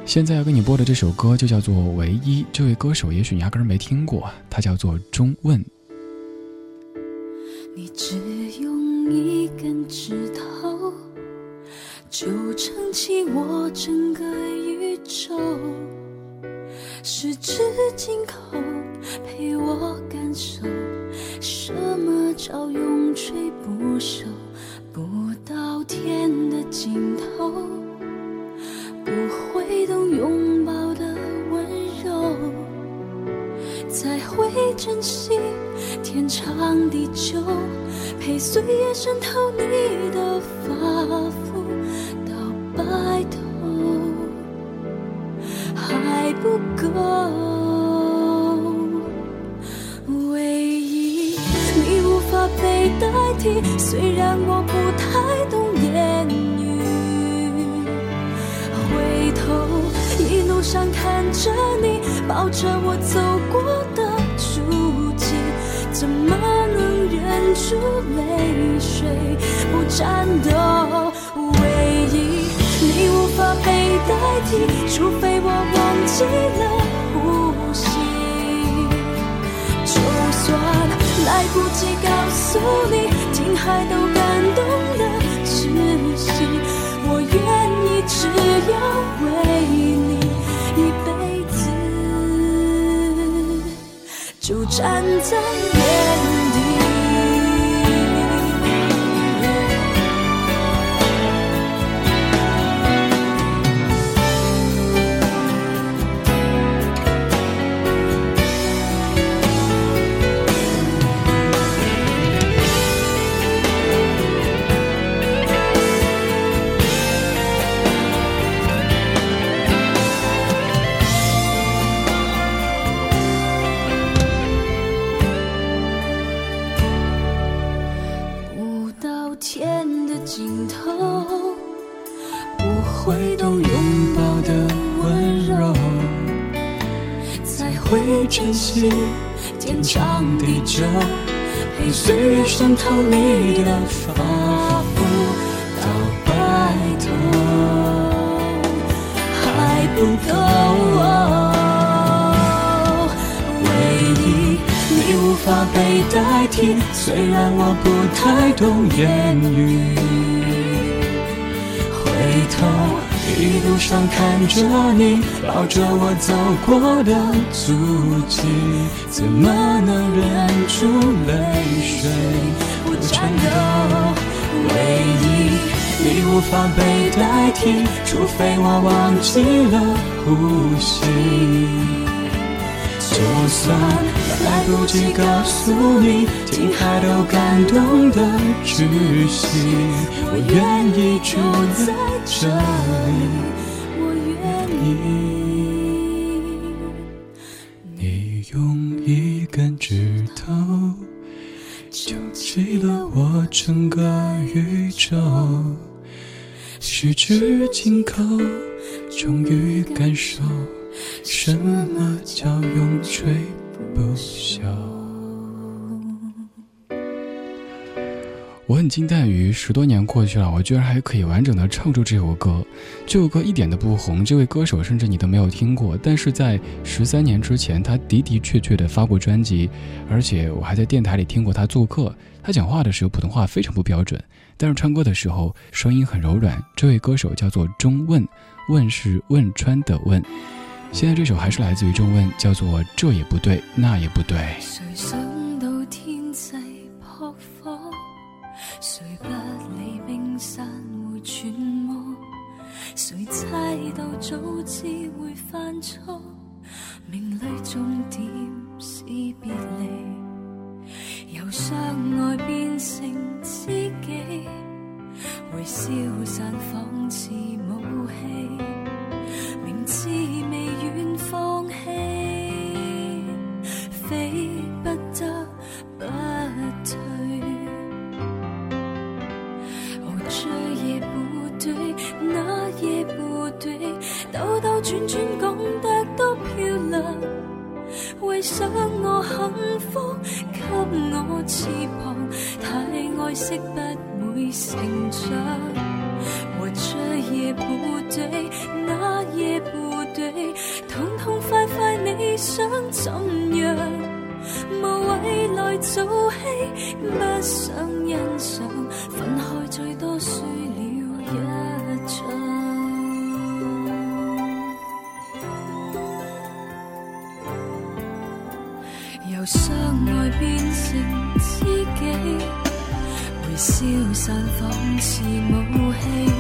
现在要给你播的这首歌就叫做《唯一》，这位歌手也许压根儿没听过，他叫做钟问。你只用一根指头，就撑起我整个宇宙，十指紧扣，陪我感受什么叫永垂不朽，不到天的尽头。不会懂拥抱的温柔，才会珍惜天长地久，陪岁月渗透你的发肤到白头，还不够。唯一，你无法被代替，虽然我不太懂路上看着你，抱着我走过的足迹，怎么能忍住泪水不颤抖？唯一，你无法被代替，除非我忘记了呼吸。就算来不及告诉你，听海都感动的窒息，我愿意只要为你站在原天长地久，陪岁月渗透你的发肤到白头，还不够。唯一，你无法被代替。虽然我不太懂言语，回头，一路上看着你抱着我走过的足迹，怎么能忍住泪水不颤抖？唯一你无法被代替，除非我忘记了呼吸。就算来不及告诉你，听海都感动的窒息，我愿意住在这里，我愿意。你用一根指头就起了我整个宇宙，十指紧扣，终于感受。什么叫永垂不朽？惊叹于十多年过去了，我居然还可以完整的唱出这首歌。这首歌一点都不红，这位歌手甚至你都没有听过。但是在十三年之前，他的的确确的发过专辑，而且我还在电台里听过他做客。他讲话的时候普通话非常不标准，但是唱歌的时候声音很柔软。这位歌手叫做钟问，问是汶川的问。现在这首还是来自于中问，叫做这也不对，那也不对。猜到早知会犯错，命里重点是别离，由相爱变成知己，会消散仿似武器。明知未兜兜转转讲得多漂亮。为想我幸福，给我翅膀，太爱惜不会成长。我这也不对，那也不对，痛痛快快你想怎样？无谓来做戏，不想欣赏，分开最多输了一场。消散仿似武器。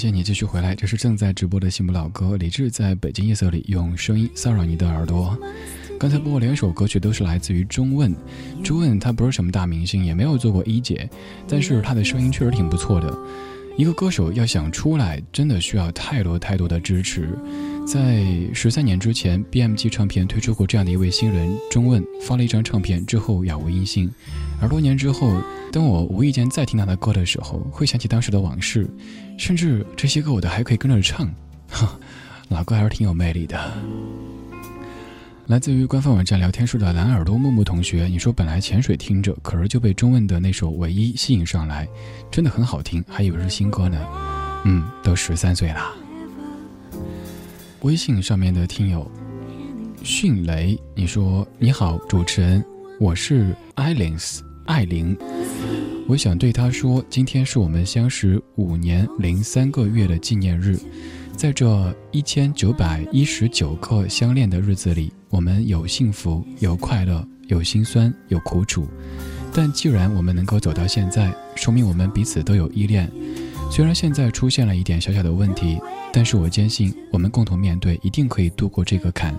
谢谢你继续回来，这是正在直播的幸福老歌李志在北京夜色里用声音骚扰你的耳朵。刚才播过两首歌曲，都是来自于中问。钟问他不是什么大明星，也没有做过一姐，但是他的声音确实挺不错的。一个歌手要想出来，真的需要太多太多的支持。在十三年之前，BMG 唱片推出过这样的一位新人钟问，发了一张唱片之后杳无音信。而多年之后，当我无意间再听他的歌的时候，会想起当时的往事，甚至这些歌我都还可以跟着唱。哈，老歌还是挺有魅力的。来自于官方网站聊天室的蓝耳朵木木同学，你说本来潜水听着，可是就被钟问的那首《唯一》吸引上来，真的很好听，还以为是新歌呢。嗯，都十三岁啦。微信上面的听友迅雷，你说你好，主持人，我是艾琳斯艾琳，我想对他说，今天是我们相识五年零三个月的纪念日，在这一千九百一十九个相恋的日子里。我们有幸福，有快乐，有心酸，有苦楚。但既然我们能够走到现在，说明我们彼此都有依恋。虽然现在出现了一点小小的问题，但是我坚信我们共同面对，一定可以度过这个坎。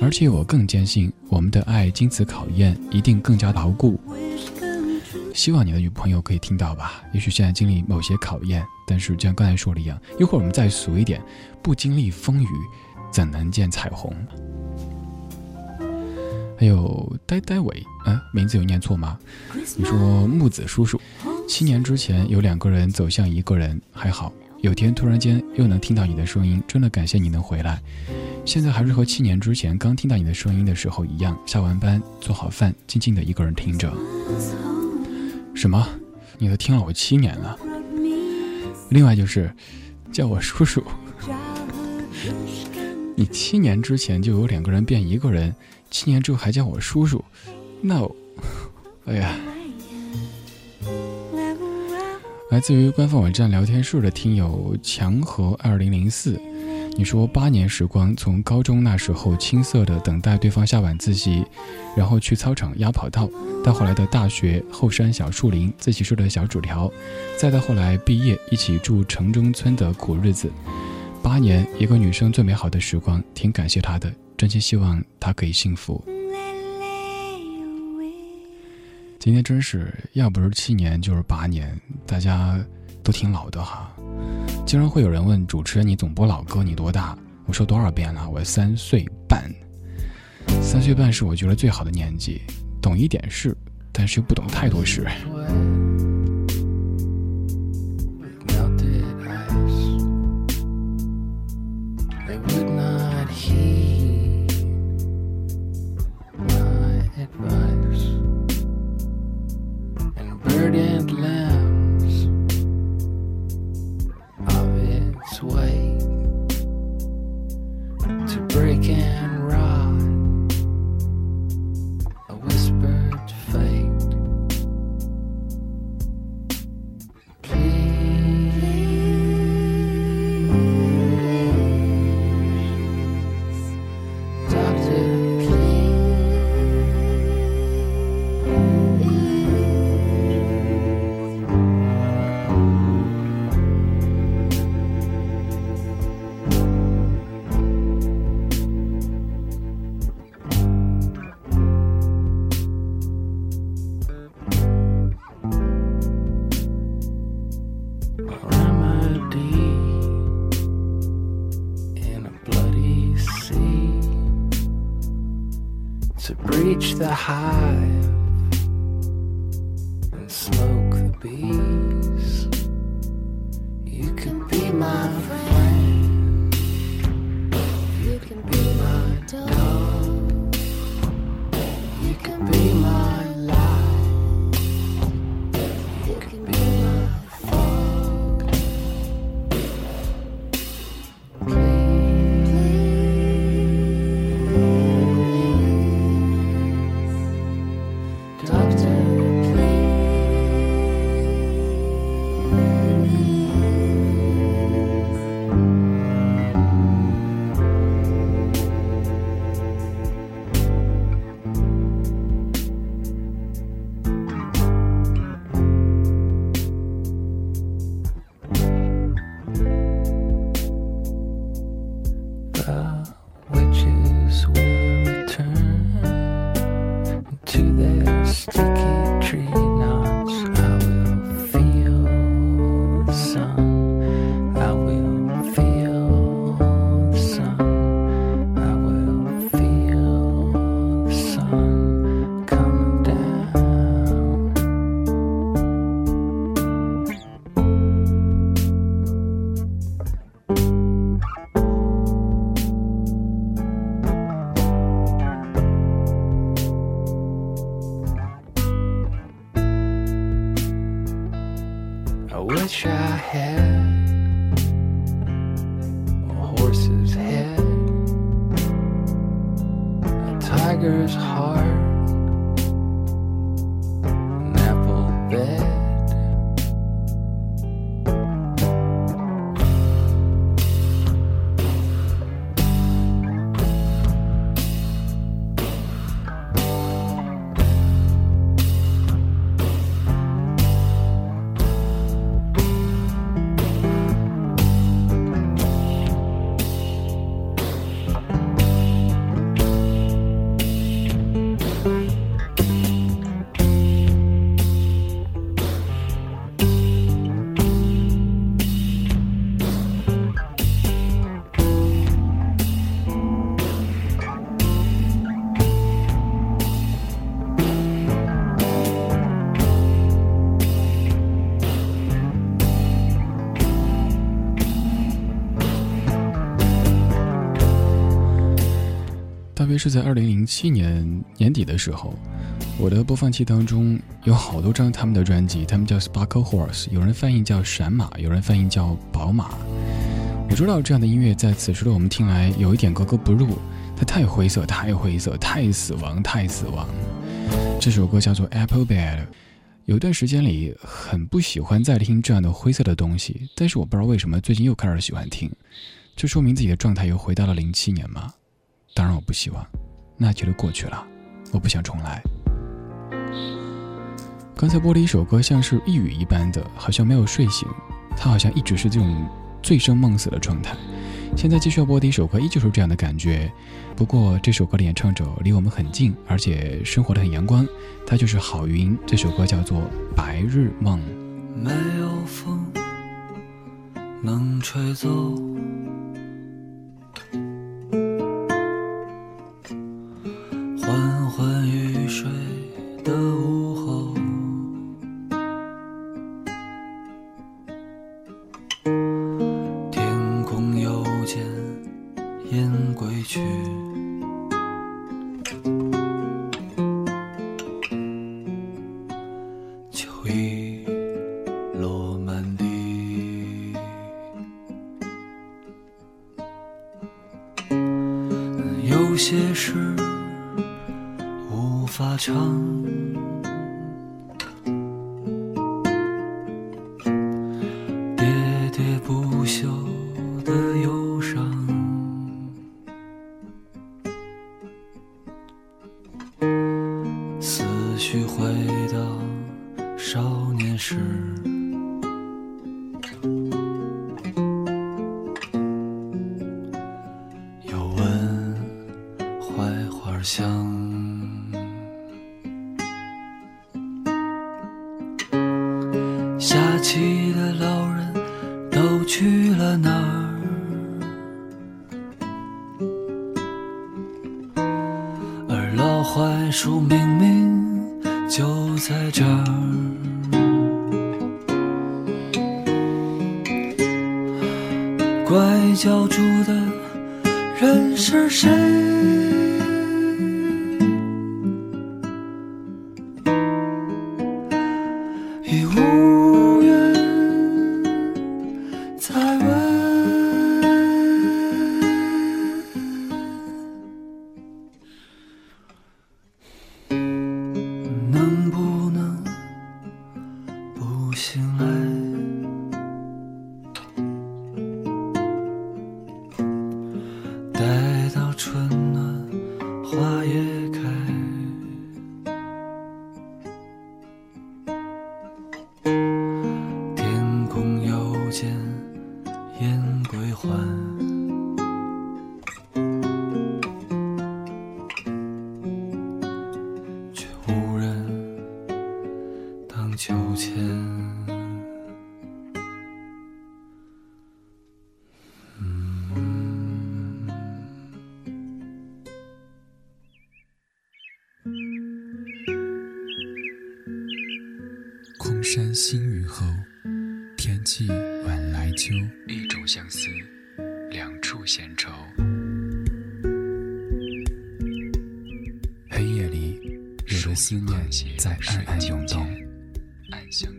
而且我更坚信我们的爱经此考验，一定更加牢固。希望你的女朋友可以听到吧。也许现在经历某些考验，但是就像刚才说的一样，一会儿我们再俗一点，不经历风雨，怎能见彩虹？还有呆呆伟，嗯，名字有念错吗？你说木子叔叔，七年之前有两个人走向一个人，还好，有天突然间又能听到你的声音，真的感谢你能回来。现在还是和七年之前刚听到你的声音的时候一样，下完班做好饭，静静的一个人听着。什么？你都听了我七年了？另外就是叫我叔叔，你七年之前就有两个人变一个人。七年之后还叫我叔叔，那，哎呀！来自于官方网站聊天室的听友强和二零零四，你说八年时光，从高中那时候青涩的等待对方下晚自习，然后去操场压跑道，到后来的大学后山小树林自习室的小纸条，再到后来毕业一起住城中村的苦日子，八年一个女生最美好的时光，挺感谢她的。真心希望他可以幸福。今天真是要不是七年就是八年，大家都挺老的哈。经常会有人问主持人：“你总播老歌，你多大？”我说多少遍了，我三岁半。三岁半是我觉得最好的年纪，懂一点事，但是又不懂太多事。是在二零零七年年底的时候，我的播放器当中有好多张他们的专辑，他们叫 Sparkle Horse，有人翻译叫闪马，有人翻译叫宝马。我知道这样的音乐在此时的我们听来有一点格格不入，它太灰色，太灰色，太死亡，太死亡。这首歌叫做 Apple Bed。有段时间里很不喜欢再听这样的灰色的东西，但是我不知道为什么最近又开始喜欢听，这说明自己的状态又回到了零七年吗？当然我不希望，那就都过去了，我不想重来。刚才播了一首歌，像是呓语一般的，好像没有睡醒，他好像一直是这种醉生梦死的状态。现在继续要播的一首歌，依旧是这样的感觉，不过这首歌的演唱者离我们很近，而且生活的很阳光，他就是郝云。这首歌叫做《白日梦》。没有风能吹走睡。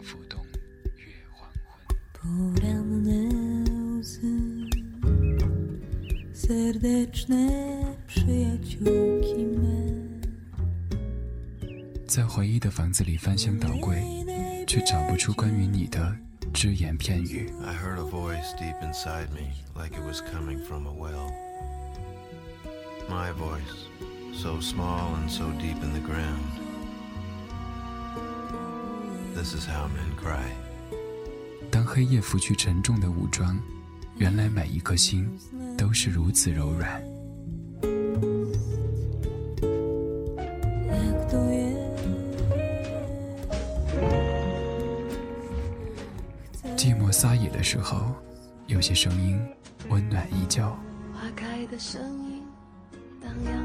浮动，月黄昏。Poranne łzy Serdeczne przyjaciółki me 在回忆的房子里翻箱倒柜，却找不出关于你的只言片语。I heard a voice deep inside me, like it was coming from a well. My voice, so small and so deep in the ground. This is how men cry. 当黑夜拂去沉重的武装，原来每一颗心都是如此柔软。寂寞撒野的时候，有些声音温暖依旧。花开的声音荡漾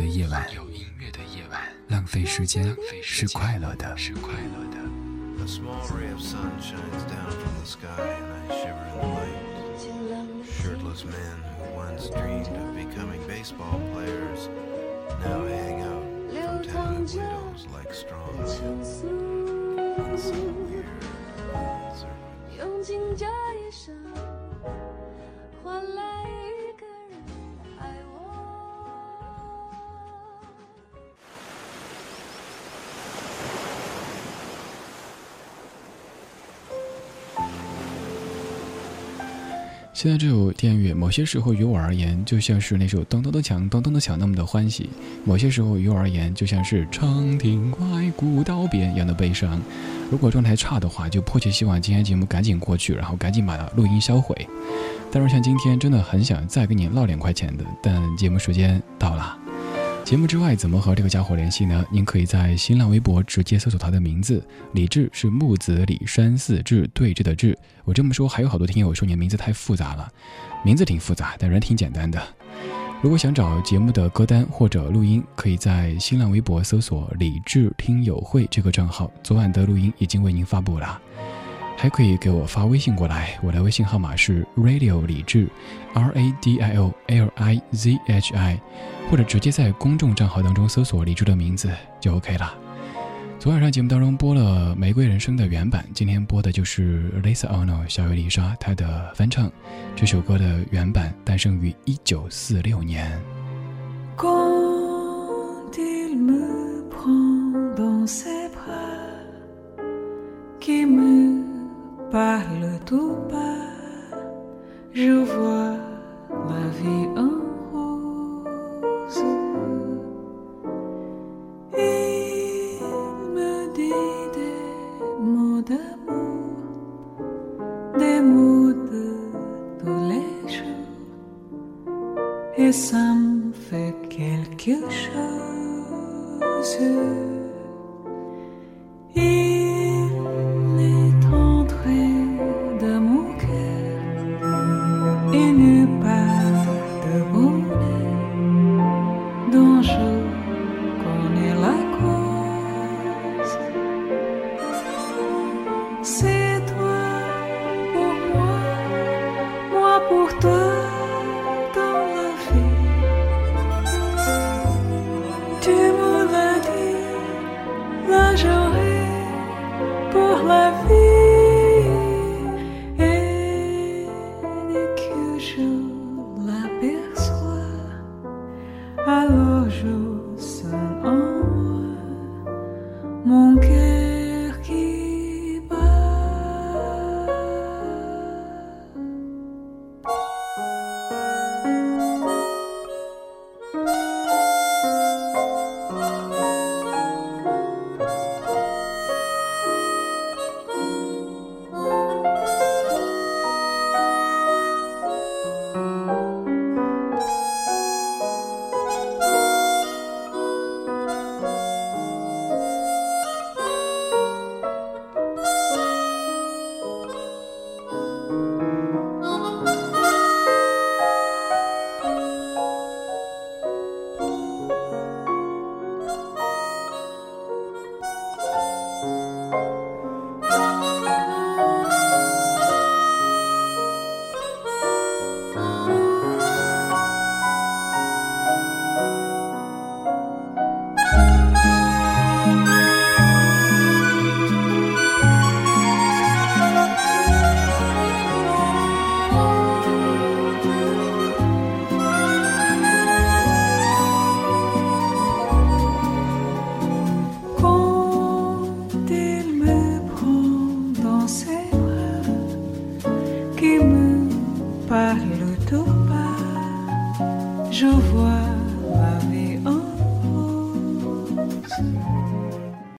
的夜晚，有音乐的夜晚，浪费时间是快乐的，是快乐的。A small ray of sun shines down from the sky, and I shiver in the light. Shirtless men who once dreamed of becoming baseball players now hang out from tenement windows like straws. 现在这首电乐，某些时候于我而言，就像是那首咚咚咚锵，咚咚咚锵那么的欢喜；某些时候于我而言，就像是长亭外，古道边一样的悲伤。如果状态差的话，就迫切希望今天节目赶紧过去，然后赶紧把录音销毁。但是像今天，真的很想再跟你唠两块钱的，但节目时间到了。节目之外，怎么和这个家伙联系呢？您可以在新浪微博直接搜索他的名字，李志是木子李山寺志对峙的志。我这么说，还有好多听友说你的名字太复杂了，名字挺复杂，但人挺简单的。如果想找节目的歌单或者录音，可以在新浪微博搜索“李志听友会”这个账号，昨晚的录音已经为您发布了。还可以给我发微信过来，我的微信号码是 radio 李志，R A D I O L I Z H I，或者直接在公众账号当中搜索李志的名字就 OK 了。昨晚上节目当中播了《玫瑰人生》的原版，今天播的就是 Lisa Ono 小野丽莎她的翻唱。这首歌的原版诞生于一九四六年。tout.